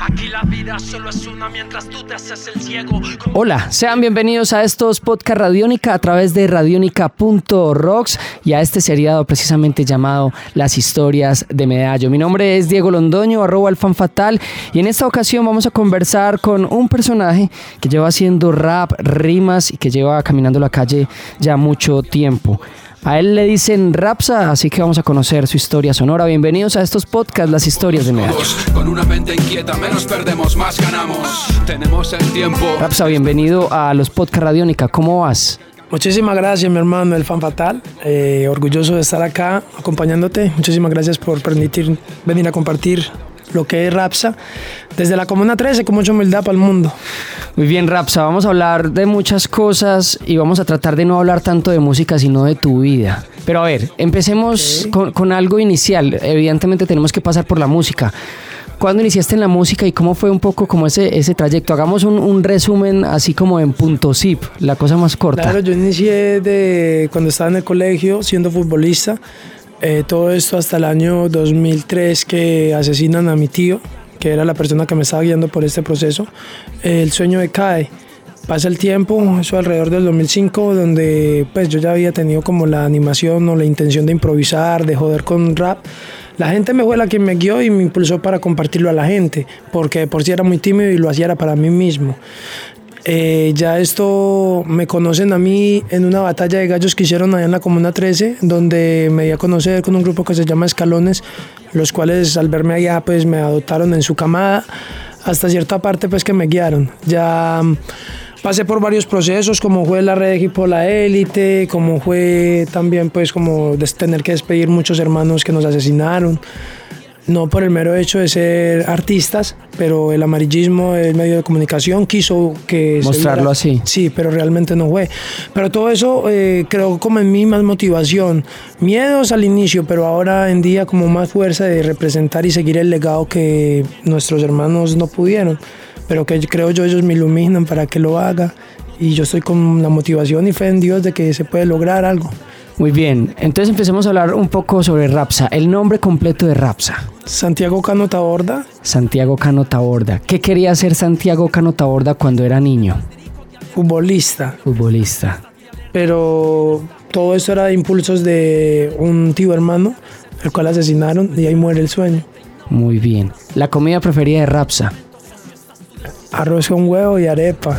Aquí la vida solo es una mientras tú te haces el ciego. Hola, sean bienvenidos a estos podcast Radiónica a través de radionica.rocks y a este seriado precisamente llamado Las historias de Medallo. Mi nombre es Diego Londoño, arroba el fan fatal y en esta ocasión vamos a conversar con un personaje que lleva haciendo rap, rimas y que lleva caminando la calle ya mucho tiempo. A él le dicen Rapsa, así que vamos a conocer su historia sonora. Bienvenidos a estos podcasts, las historias de Medallo. Con una mente inquieta, menos perdemos, más ganamos. Tenemos el tiempo. Rapsa, bienvenido a los podcasts Radiónica. ¿Cómo vas? Muchísimas gracias, mi hermano, el fan fatal. Eh, orgulloso de estar acá acompañándote. Muchísimas gracias por permitir venir a compartir lo que es Rapsa desde la Comuna 13 con mucha humildad para el mundo. Muy bien, Rapsa, vamos a hablar de muchas cosas y vamos a tratar de no hablar tanto de música, sino de tu vida. Pero a ver, empecemos con, con algo inicial. Evidentemente tenemos que pasar por la música. ¿Cuándo iniciaste en la música y cómo fue un poco como ese, ese trayecto? Hagamos un, un resumen así como en punto zip, la cosa más corta. Claro, yo inicié de cuando estaba en el colegio siendo futbolista. Eh, todo esto hasta el año 2003 que asesinan a mi tío, que era la persona que me estaba guiando por este proceso. El sueño decae. Pasa el tiempo, eso alrededor del 2005, donde pues yo ya había tenido como la animación o la intención de improvisar, de joder con rap. La gente me fue la que me guió y me impulsó para compartirlo a la gente, porque por sí era muy tímido y lo hacía era para mí mismo. Eh, ya esto me conocen a mí en una batalla de gallos que hicieron allá en la Comuna 13, donde me di a conocer con un grupo que se llama Escalones, los cuales al verme allá pues me adoptaron en su camada, hasta cierta parte pues que me guiaron. Ya mm, pasé por varios procesos, como fue la red de equipo La Élite, como fue también pues como tener que despedir muchos hermanos que nos asesinaron no por el mero hecho de ser artistas, pero el amarillismo, el medio de comunicación quiso que... Mostrarlo así. Sí, pero realmente no fue. Pero todo eso eh, creó como en mí más motivación, miedos al inicio, pero ahora en día como más fuerza de representar y seguir el legado que nuestros hermanos no pudieron, pero que creo yo ellos me iluminan para que lo haga y yo estoy con la motivación y fe en Dios de que se puede lograr algo. Muy bien, entonces empecemos a hablar un poco sobre Rapsa. El nombre completo de Rapsa. Santiago Cano Taborda, Santiago Cano Taborda. ¿Qué quería hacer Santiago Cano Taborda cuando era niño? futbolista. Futbolista. pero todo esto era de impulsos de un tío hermano, el cual asesinaron y ahí muere el sueño. Muy bien. La comida preferida de Rapsa. Arroz con huevo y arepa.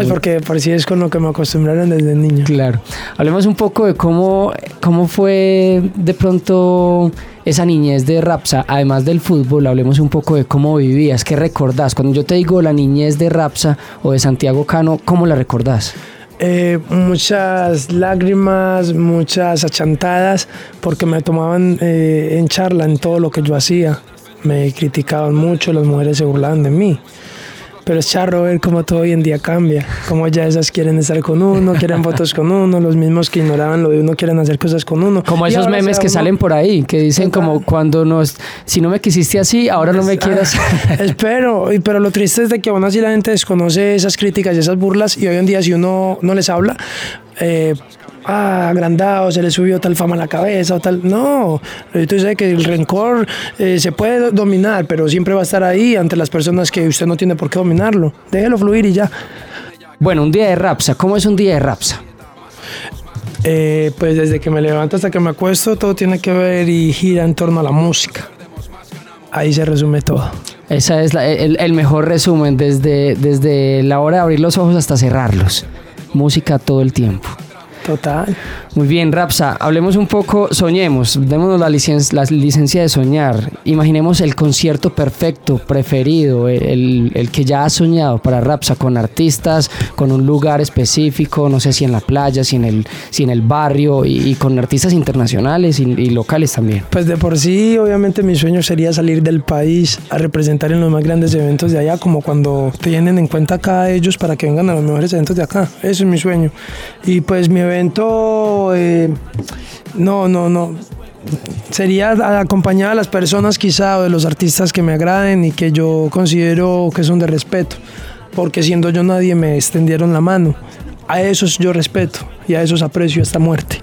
Pues porque por si es con lo que me acostumbraron desde niño. Claro. Hablemos un poco de cómo, cómo fue de pronto esa niñez de Rapsa, además del fútbol, hablemos un poco de cómo vivías, qué recordás. Cuando yo te digo la niñez de Rapsa o de Santiago Cano, ¿cómo la recordás? Eh, muchas lágrimas, muchas achantadas, porque me tomaban eh, en charla en todo lo que yo hacía. Me criticaban mucho, las mujeres se burlaban de mí. Pero es charro ver cómo todo hoy en día cambia, cómo ya esas quieren estar con uno, quieren fotos con uno, los mismos que ignoraban lo de uno quieren hacer cosas con uno. Como Y esos memes que uno- salen por ahí, que dicen Total. como cuando nos, si no me quisiste así, ahora no me quieras. Espero, y- pero lo triste es de que aún así la gente desconoce esas críticas y esas burlas y hoy en día si uno no les habla, eh, ah, agrandado, se le subió tal fama a la cabeza o tal. No, tú sabes que el rencor eh, se puede do- dominar, pero siempre va a estar ahí ante las personas que usted no tiene por qué dominarlo. Déjelo fluir y ya. bueno, un día de Rapsa, ¿cómo es un día de Rapsa? Eh, pues desde que me levanto hasta que me acuesto, todo tiene que ver y gira en torno a la música. Ahí se resume todo. Ese es la- el, el mejor resumen, desde, desde la hora de abrir los ojos hasta cerrarlos. Música todo el tiempo. Total. Muy bien, Rapsa, hablemos un poco, soñemos, démonos la, licen- la licencia de soñar. Imaginemos el concierto perfecto, preferido, el, el que ya has soñado para Rapsa, con artistas, con un lugar específico, no sé si en la playa, si en el, si en el barrio, y, y con artistas internacionales y, y locales también. Pues de por sí, obviamente mi sueño sería salir del país a representar en los más grandes eventos de allá, como cuando tienen en cuenta acá ellos para que vengan a los mejores eventos de acá. Eso es mi sueño. Y pues mi evento, eh, no, no, no. Sería acompañar a las personas quizá o de los artistas que me agraden y que yo considero que son de respeto, porque siendo yo nadie me extendieron la mano. a esos yo respeto y a esos aprecio hasta muerte.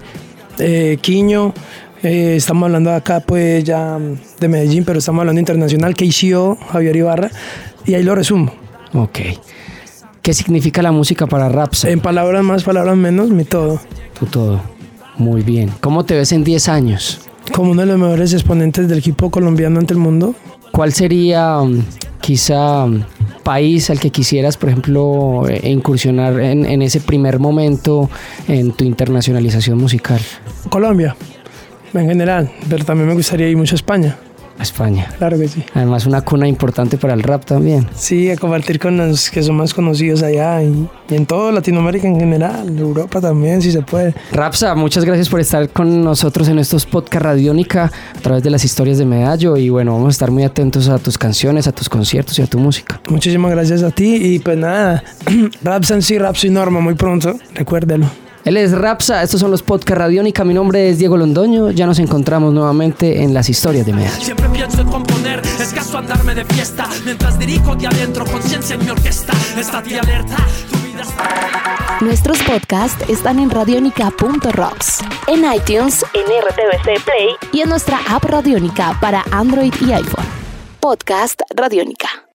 Eh, Quiño, eh, estamos hablando acá pues ya de Medellín, pero estamos hablando internacional, KCO, Javier Ibarra, y ahí lo resumo. Ok. ¿Qué significa la música para Rapsa? En palabras más, palabras menos, mi todo. Tu todo. Muy bien. ¿Cómo te ves en 10 años? Como uno de los mejores exponentes del equipo colombiano ante el mundo. ¿Cuál sería um, quizá um, país al que quisieras, por ejemplo, eh, incursionar en, en ese primer momento en tu internacionalización musical? Colombia, en general, pero también me gustaría ir mucho a España. A España. Claro que sí. Además, una cuna importante para el rap también. Sí, a compartir con los que son más conocidos allá y, y en toda Latinoamérica en general, Europa también, si se puede. Rapsa, muchas gracias por estar con nosotros en estos podcast Radiónica a través de las historias de Medallo y bueno, vamos a estar muy atentos a tus canciones, a tus conciertos y a tu música. Muchísimas gracias a ti y pues nada, Rapsa en sí, Rapsa y Norma muy pronto, recuérdelo. Él es Rapsa, estos son los podcast Radiónica, mi nombre es Diego Londoño, ya nos encontramos nuevamente en las historias de Medallo. Siempre pienso en componer, escaso andarme de fiesta Mientras dirijo de adentro, conciencia en mi orquesta Estate alerta, tu vida está... Nuestros podcasts están en radionica.rocks, en iTunes, en RTVC Play y en nuestra app Radionica para Android y iPhone. Podcast Radionica.